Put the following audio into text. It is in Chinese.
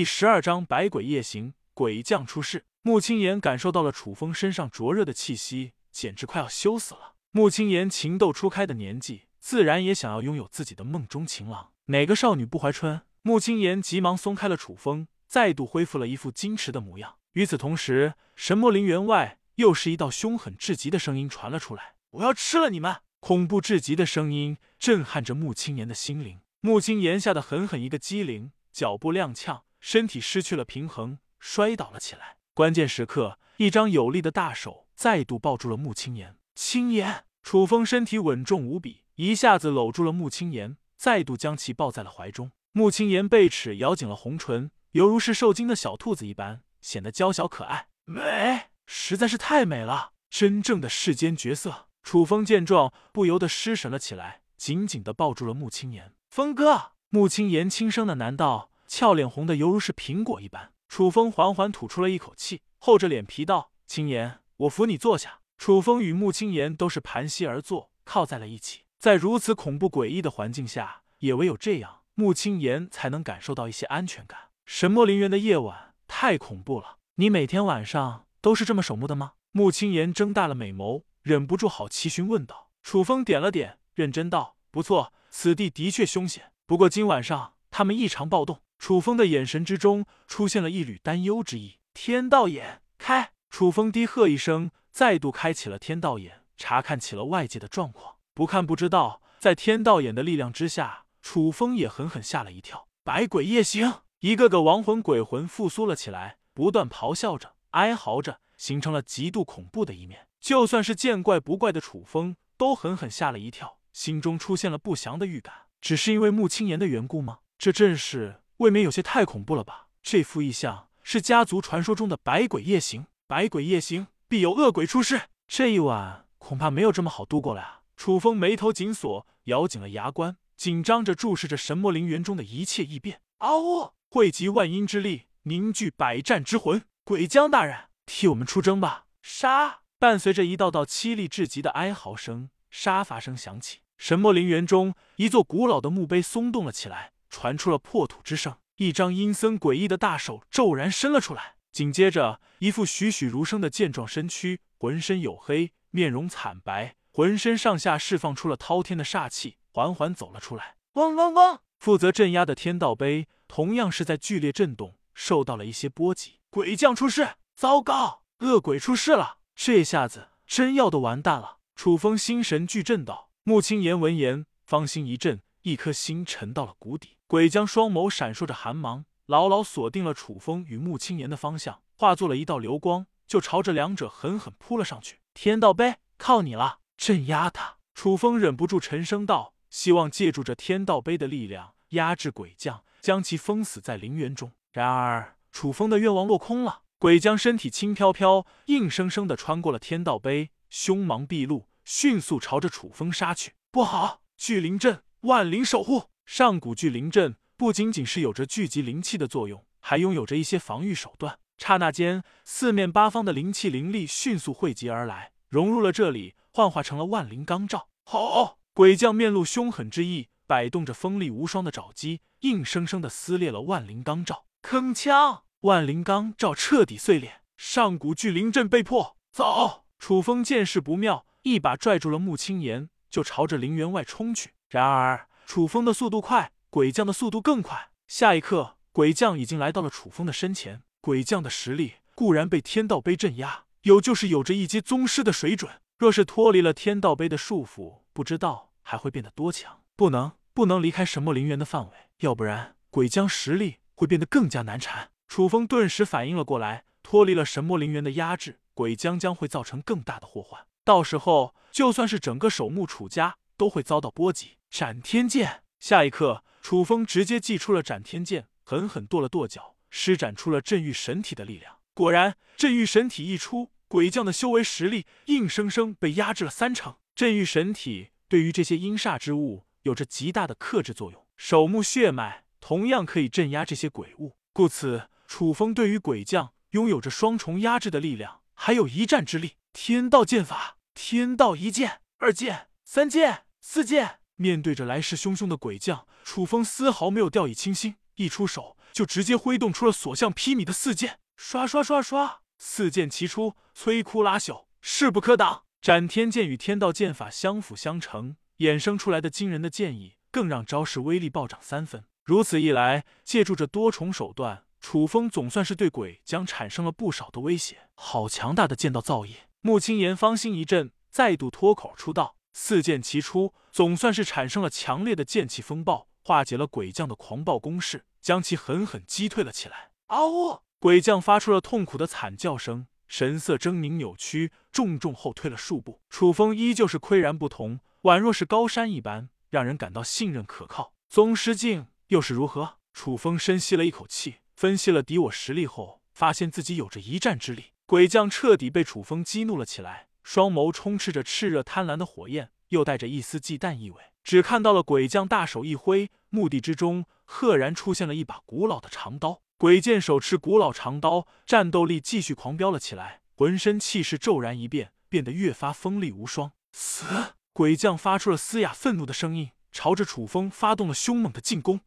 第十二章百鬼夜行，鬼将出世。穆青言感受到了楚风身上灼热的气息，简直快要羞死了。穆青言情窦初开的年纪，自然也想要拥有自己的梦中情郎。哪个少女不怀春？穆青言急忙松开了楚风，再度恢复了一副矜持的模样。与此同时，神魔陵园外又是一道凶狠至极的声音传了出来：“我要吃了你们！”恐怖至极的声音震撼着穆青言的心灵。穆青言吓得狠狠一个机灵，脚步踉跄。身体失去了平衡，摔倒了起来。关键时刻，一张有力的大手再度抱住了穆青言。青言，楚风身体稳重无比，一下子搂住了穆青言，再度将其抱在了怀中。穆青言被齿咬紧了红唇，犹如是受惊的小兔子一般，显得娇小可爱。美，实在是太美了，真正的世间绝色。楚风见状，不由得失神了起来，紧紧的抱住了穆青言。风哥，穆青言轻声的喃道。俏脸红的犹如是苹果一般，楚风缓缓吐出了一口气，厚着脸皮道：“青言，我扶你坐下。”楚风与穆青言都是盘膝而坐，靠在了一起。在如此恐怖诡异的环境下，也唯有这样，穆青言才能感受到一些安全感。神魔陵园的夜晚太恐怖了，你每天晚上都是这么守墓的吗？穆青言睁大了美眸，忍不住好奇询问道。楚风点了点，认真道：“不错，此地的确凶险，不过今晚上他们异常暴动。”楚风的眼神之中出现了一缕担忧之意。天道眼开，楚风低喝一声，再度开启了天道眼，查看起了外界的状况。不看不知道，在天道眼的力量之下，楚风也狠狠吓了一跳。百鬼夜行，一个个亡魂鬼魂复苏了起来，不断咆哮着、哀嚎着，形成了极度恐怖的一面。就算是见怪不怪的楚风，都狠狠吓了一跳，心中出现了不祥的预感。只是因为穆青言的缘故吗？这阵势。未免有些太恐怖了吧？这副异象是家族传说中的百鬼夜行，百鬼夜行必有恶鬼出世。这一晚恐怕没有这么好度过了呀！楚风眉头紧锁，咬紧了牙关，紧张着注视着神魔陵园中的一切异变。嗷呜！汇集万阴之力，凝聚百战之魂，鬼将大人，替我们出征吧！杀！伴随着一道道凄厉至极的哀嚎声，杀伐声响起。神魔陵园中，一座古老的墓碑松动了起来。传出了破土之声，一张阴森诡异的大手骤然伸了出来，紧接着，一副栩栩如生的健壮身躯，浑身黝黑，面容惨白，浑身上下释放出了滔天的煞气，缓缓走了出来。嗡嗡嗡！负责镇压的天道碑同样是在剧烈震动，受到了一些波及。鬼将出世！糟糕，恶鬼出世了！这下子真要的完蛋了！楚风心神俱震道。穆青言闻言，芳心一震，一颗心沉到了谷底。鬼将双眸闪烁着寒芒，牢牢锁定了楚风与穆青言的方向，化作了一道流光，就朝着两者狠狠扑了上去。天道碑靠你了，镇压他！楚风忍不住沉声道，希望借助着天道碑的力量压制鬼将，将其封死在陵园中。然而，楚风的愿望落空了。鬼将身体轻飘飘，硬生生的穿过了天道碑，凶芒毕露，迅速朝着楚风杀去。不好！聚灵阵，万灵守护。上古巨灵阵不仅仅是有着聚集灵气的作用，还拥有着一些防御手段。刹那间，四面八方的灵气灵力迅速汇集而来，融入了这里，幻化成了万灵罡罩。好，鬼将面露凶狠之意，摆动着锋利无双的爪击，硬生生的撕裂了万灵罡罩。铿锵，万灵罡罩彻底碎裂，上古巨灵阵被破。走！楚风见势不妙，一把拽住了穆青言，就朝着陵园外冲去。然而。楚风的速度快，鬼将的速度更快。下一刻，鬼将已经来到了楚风的身前。鬼将的实力固然被天道碑镇压，有就是有着一阶宗师的水准。若是脱离了天道碑的束缚，不知道还会变得多强。不能，不能离开神魔陵园的范围，要不然鬼将实力会变得更加难缠。楚风顿时反应了过来，脱离了神魔陵园的压制，鬼将将会造成更大的祸患。到时候，就算是整个守墓楚家都会遭到波及。斩天剑！下一刻，楚风直接祭出了斩天剑，狠狠跺了跺脚，施展出了镇狱神体的力量。果然，镇狱神体一出，鬼将的修为实力硬生生被压制了三成。镇狱神体对于这些阴煞之物有着极大的克制作用，守墓血脉同样可以镇压这些鬼物。故此，楚风对于鬼将拥有着双重压制的力量，还有一战之力。天道剑法，天道一剑、二剑、三剑、四剑。面对着来势汹汹的鬼将，楚风丝毫没有掉以轻心，一出手就直接挥动出了所向披靡的四剑，刷刷刷刷，四剑齐出，摧枯拉朽，势不可挡。斩天剑与天道剑法相辅相成，衍生出来的惊人的剑意，更让招式威力暴涨三分。如此一来，借助这多重手段，楚风总算是对鬼将产生了不少的威胁。好强大的剑道造诣！穆青言芳心一震，再度脱口出道：“四剑齐出，总算是产生了强烈的剑气风暴，化解了鬼将的狂暴攻势，将其狠狠击退了起来。”嗷呜！鬼将发出了痛苦的惨叫声。神色狰狞扭曲，重重后退了数步。楚风依旧是岿然不同，宛若是高山一般，让人感到信任可靠。宗师境又是如何？楚风深吸了一口气，分析了敌我实力后，发现自己有着一战之力。鬼将彻底被楚风激怒了起来，双眸充斥着炽热贪婪的火焰，又带着一丝忌惮意味。只看到了鬼将大手一挥，墓地之中赫然出现了一把古老的长刀。鬼剑手持古老长刀，战斗力继续狂飙了起来，浑身气势骤然一变，变得越发锋利无双。死！鬼将发出了嘶哑愤怒的声音，朝着楚风发动了凶猛的进攻。